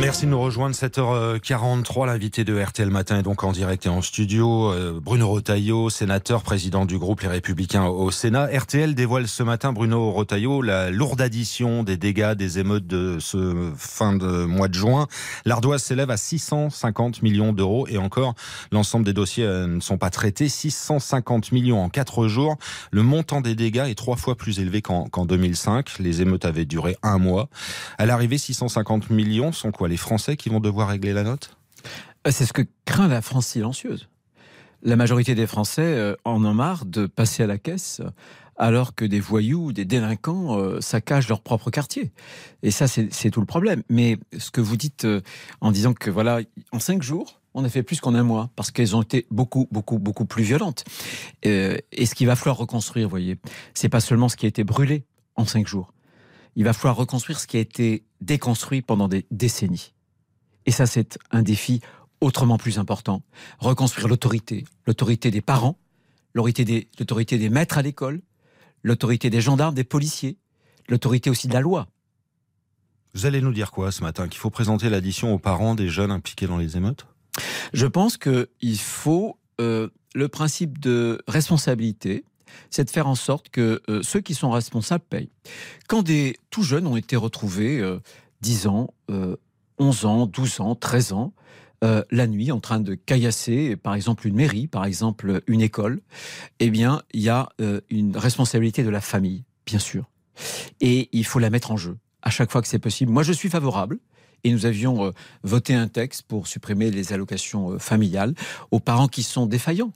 Merci de nous rejoindre 7h43. L'invité de RTL Matin est donc en direct et en studio. Euh, Bruno Rotaillot, sénateur, président du groupe Les Républicains au Sénat. RTL dévoile ce matin, Bruno Rotaillot, la lourde addition des dégâts des émeutes de ce fin de mois de juin. L'ardoise s'élève à 650 millions d'euros et encore, l'ensemble des dossiers euh, ne sont pas traités. 650 millions en 4 jours. Le montant des dégâts est trois fois plus élevé qu'en 2005. Les émeutes avaient duré un mois. À l'arrivée, 650 millions sont quoi les Français qui vont devoir régler la note? Euh, C'est ce que craint la France silencieuse. La majorité des Français euh, en ont marre de passer à la caisse alors que des voyous, des délinquants euh, saccagent leur propre quartier. Et ça, c'est tout le problème. Mais ce que vous dites en disant que, voilà, en cinq jours, on a fait plus qu'en un mois, parce qu'elles ont été beaucoup, beaucoup, beaucoup plus violentes. et ce qu'il va falloir reconstruire, vous voyez, c'est pas seulement ce qui a été brûlé en cinq jours. Il va falloir reconstruire ce qui a été déconstruit pendant des décennies. Et ça, c'est un défi autrement plus important. Reconstruire l'autorité, l'autorité des parents, l'autorité des, l'autorité des maîtres à l'école, l'autorité des gendarmes, des policiers, l'autorité aussi de la loi. Vous allez nous dire quoi ce matin Qu'il faut présenter l'addition aux parents des jeunes impliqués dans les émeutes? Je pense qu'il faut euh, le principe de responsabilité, c'est de faire en sorte que euh, ceux qui sont responsables payent. Quand des tout jeunes ont été retrouvés, 10 euh, ans, 11 euh, ans, 12 ans, 13 ans, la nuit en train de caillasser, par exemple une mairie, par exemple une école, eh bien, il y a une responsabilité de la famille, bien sûr. Et il faut la mettre en jeu à chaque fois que c'est possible. Moi, je suis favorable et nous avions voté un texte pour supprimer les allocations familiales aux parents qui sont défaillants.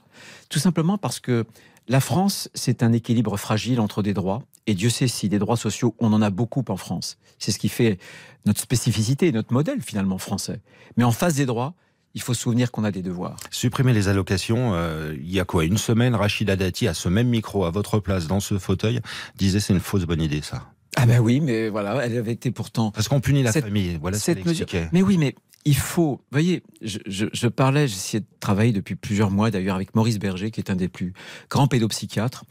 Tout simplement parce que la France, c'est un équilibre fragile entre des droits, et Dieu sait si des droits sociaux, on en a beaucoup en France. C'est ce qui fait notre spécificité, notre modèle finalement français. Mais en face des droits, il faut se souvenir qu'on a des devoirs. Supprimer les allocations, euh, il y a quoi Une semaine, Rachida Dati, à ce même micro, à votre place, dans ce fauteuil, disait c'est une fausse bonne idée ça. Ah ben oui, mais voilà, elle avait été pourtant... Parce qu'on punit la famille, voilà cette mesure. Mais oui, mais il faut, voyez, je, parlais, j'essayais de travailler depuis plusieurs mois d'ailleurs avec Maurice Berger, qui est un des plus grands pédopsychiatres.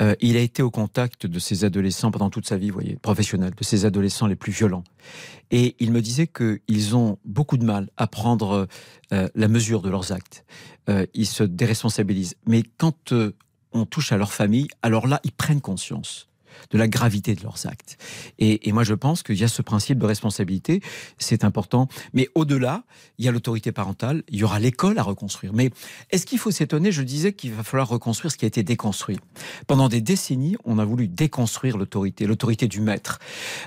Euh, il a été au contact de ces adolescents pendant toute sa vie, voyez, professionnelle, de ces adolescents les plus violents. Et il me disait qu'ils ont beaucoup de mal à prendre euh, la mesure de leurs actes. Euh, ils se déresponsabilisent. Mais quand on touche à leur famille, alors là, ils prennent conscience de la gravité de leurs actes. Et, moi, je pense qu'il y a ce principe de responsabilité, c'est important. Mais au-delà, il y a l'autorité parentale, il y aura l'école à reconstruire. Mais est-ce qu'il faut s'étonner Je disais qu'il va falloir reconstruire ce qui a été déconstruit. Pendant des décennies, on a voulu déconstruire l'autorité, l'autorité du maître.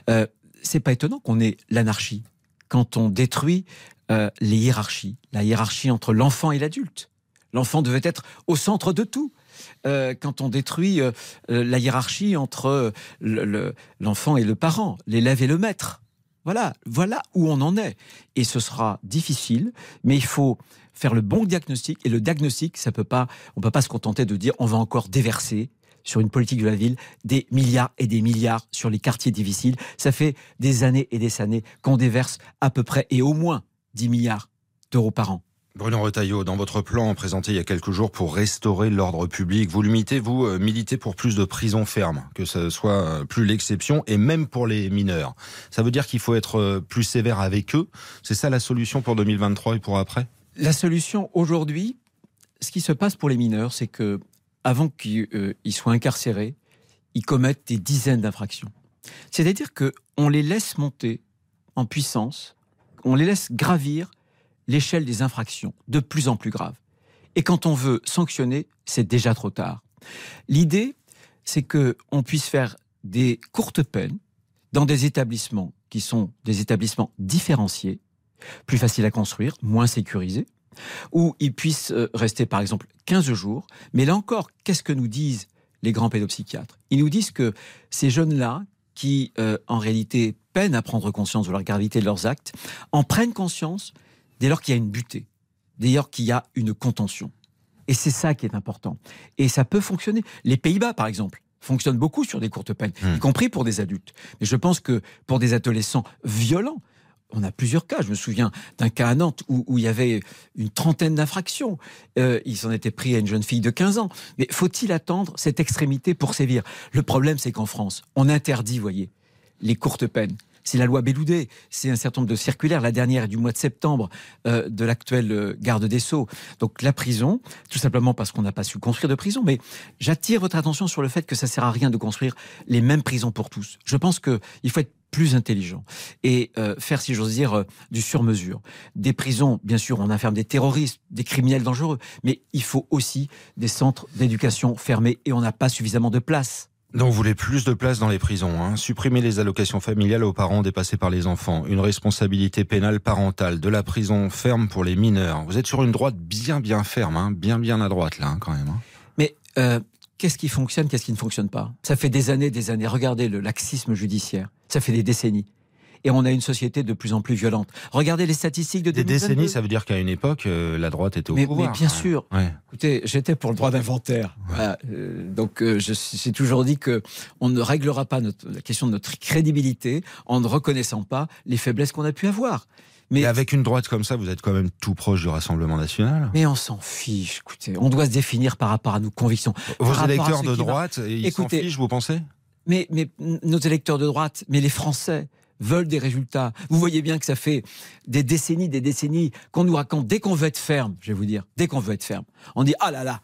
Euh, c'est pas étonnant qu'on ait l'anarchie quand on détruit euh, les hiérarchies, la hiérarchie entre l'enfant et l'adulte. L'enfant devait être au centre de tout. Euh, quand on détruit euh, la hiérarchie entre l'enfant et le parent, l'élève et le maître. Voilà, voilà où on en est. Et ce sera difficile, mais il faut faire le bon diagnostic. Et le diagnostic, ça peut pas, on peut pas se contenter de dire on va encore déverser sur une politique de la ville des milliards et des milliards sur les quartiers difficiles. Ça fait des années et des années qu'on déverse à peu près et au moins 10 milliards d'euros par an. Bruno Retailleau, dans votre plan présenté il y a quelques jours pour restaurer l'ordre public, vous limitez, vous euh, militez pour plus de prisons fermes, que ce soit euh, plus l'exception, et même pour les mineurs. Ça veut dire qu'il faut être euh, plus sévère avec eux. C'est ça la solution pour 2023 et pour après? La solution aujourd'hui, ce qui se passe pour les mineurs, c'est que avant qu'ils soient incarcérés, ils commettent des dizaines d'infractions. C'est-à-dire que on les laisse monter en puissance, on les laisse gravir l'échelle des infractions, de plus en plus graves. Et quand on veut sanctionner, c'est déjà trop tard. L'idée, c'est que on puisse faire des courtes peines dans des établissements qui sont des établissements différenciés, plus faciles à construire, moins sécurisés, où ils puissent euh, rester par exemple 15 jours. Mais là encore, qu'est-ce que nous disent les grands pédopsychiatres? Ils nous disent que ces jeunes-là, qui euh, en réalité peinent à prendre conscience de la gravité de leurs actes, en prennent conscience dès lors qu'il y a une butée, dès lors qu'il y a une contention. Et c'est ça qui est important. Et ça peut fonctionner. Les Pays-Bas, par exemple, fonctionnent beaucoup sur des courtes peines, hmm. y compris pour des adultes. Mais je pense que pour des adolescents violents, on a plusieurs cas. Je me souviens d'un cas à Nantes où, il y avait une trentaine d'infractions. Euh, ils s'en étaient pris à une jeune fille de 15 ans. Mais faut-il attendre cette extrémité pour sévir? Le problème, c'est qu'en France, on interdit, voyez, les courtes peines c'est la loi Belloudé, c'est un certain nombre de circulaires. La dernière du mois de septembre euh, de l'actuel euh, garde des Sceaux. Donc la prison, tout simplement parce qu'on n'a pas su construire de prison. Mais j'attire votre attention sur le fait que ça sert à rien de construire les mêmes prisons pour tous. Je pense qu'il faut être plus intelligent et euh, faire, si j'ose dire, du sur-mesure. Des prisons, bien sûr, on enferme des terroristes, des criminels dangereux, mais il faut aussi des centres d'éducation fermés et on n'a pas suffisamment de place. Donc vous voulez plus de place dans les prisons, hein. supprimer les allocations familiales aux parents dépassés par les enfants, une responsabilité pénale parentale, de la prison ferme pour les mineurs. Vous êtes sur une droite bien bien ferme, hein. bien bien à droite là hein, quand même. Mais euh, qu'est-ce qui fonctionne, qu'est-ce qui ne fonctionne pas? Ça fait des années, des années. Regardez le laxisme judiciaire. Ça fait des décennies et on a une société de plus en plus violente. Regardez les statistiques de Des décennies, ça veut dire qu'à une époque, euh, la droite était au pouvoir. Mais bien sûr. Écoutez, j'étais pour le droit d'inventaire. Euh, donc, euh, je j'ai toujours dit que on ne réglera pas notre, la question de notre crédibilité en ne reconnaissant pas les faiblesses qu'on a pu avoir. Mais avec une droite comme ça, vous êtes quand même tout proche du Rassemblement national. Mais on s'en fiche, écoutez. On doit se définir par rapport à nos convictions. Vos électeurs de droite, ils s'en fichent, vous pensez? mais, mais nos électeurs de droite, mais les Français, veulent des résultats. Vous voyez bien que ça fait des décennies, des décennies qu'on nous raconte dès qu'on veut être ferme, je vais vous dire, dès qu'on veut être ferme. On dit ah là là,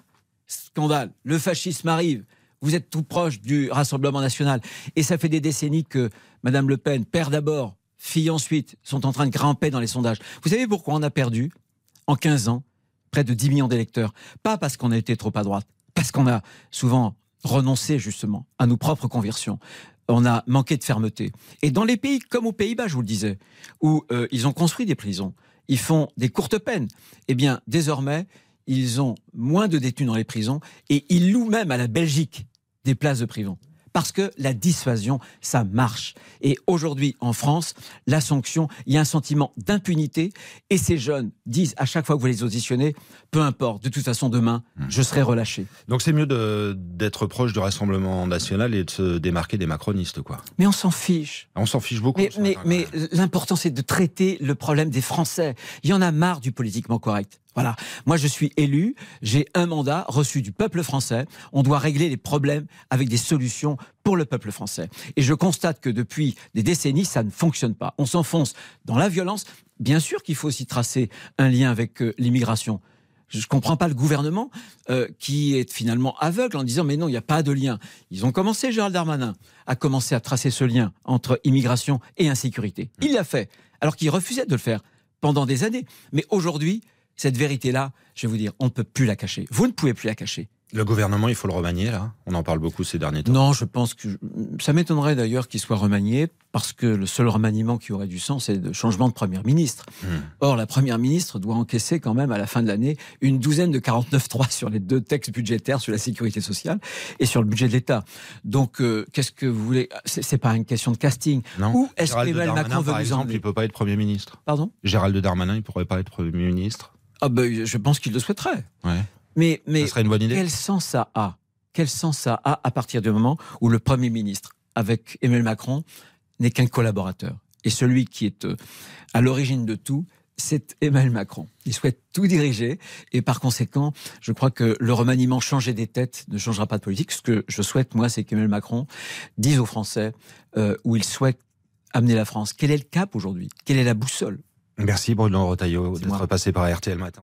scandale, le fascisme arrive. Vous êtes tout proche du Rassemblement national. Et ça fait des décennies que Madame Le Pen, père d'abord, fille ensuite, sont en train de grimper dans les sondages. Vous savez pourquoi on a perdu, en 15 ans, près de 10 millions d'électeurs? Pas parce qu'on a été trop à droite, parce qu'on a souvent renoncé justement à nos propres conversions on a manqué de fermeté. Et dans les pays comme aux Pays-Bas, je vous le disais, où euh, ils ont construit des prisons, ils font des courtes peines, eh bien, désormais, ils ont moins de détenus dans les prisons et ils louent même à la Belgique des places de prison parce que la dissuasion, ça marche. Et aujourd'hui, en France, la sanction, il y a un sentiment d'impunité, et ces jeunes disent à chaque fois que vous les auditionnez, peu importe, de toute façon, demain, mmh. je serai relâché. Donc c'est mieux d'être proche du Rassemblement national et de se démarquer des macronistes, quoi. Mais on s'en fiche. On s'en fiche beaucoup. Mais, mais l'important, c'est de traiter le problème des Français. Il y en a marre du politiquement correct. Voilà. Moi, je suis élu, j'ai un mandat reçu du peuple français. On doit régler les problèmes avec des solutions pour le peuple français. Et je constate que depuis des décennies, ça ne fonctionne pas. On s'enfonce dans la violence. Bien sûr qu'il faut aussi tracer un lien avec euh, l'immigration. Je ne comprends pas le gouvernement euh, qui est finalement aveugle en disant mais non, il n'y a pas de lien. Ils ont commencé, Gérald Darmanin, à commencer à tracer ce lien entre immigration et insécurité. Il l'a fait, alors qu'il refusait de le faire pendant des années. Mais aujourd'hui, cette vérité-là, je vais vous dire, on ne peut plus la cacher. Vous ne pouvez plus la cacher. Le gouvernement, il faut le remanier, là On en parle beaucoup ces derniers temps. Non, je pense que. Ça m'étonnerait d'ailleurs qu'il soit remanié, parce que le seul remaniement qui aurait du sens, c'est le changement de Première ministre. Hmm. Or, la Première ministre doit encaisser quand même, à la fin de l'année, une douzaine de 49.3 sur les deux textes budgétaires, sur la sécurité sociale et sur le budget de l'État. Donc, euh, qu'est-ce que vous voulez C'est pas une question de casting. Non. Où est-ce qu'Emmanuel Macron veut par exemple, il peut pas être Premier ministre. Pardon? Gérald Darmanin, il pourrait pas être Premier ministre ah ben, je pense qu'il le souhaiterait. Ouais. Mais, mais ça serait une bonne idée. quel sens ça a? Quel sens ça a à partir du moment où le Premier ministre, avec Emmanuel Macron, n'est qu'un collaborateur? Et celui qui est euh, à l'origine de tout, c'est Emmanuel Macron. Il souhaite tout diriger et par conséquent, je crois que le remaniement changer des têtes ne changera pas de politique. Ce que je souhaite, moi, c'est qu'Emmanuel Macron dise aux Français euh, où il souhaite amener la France. Quel est le cap aujourd'hui? Quelle est la boussole? Merci Bruno Rotaillot d'être passé par RTL Matin.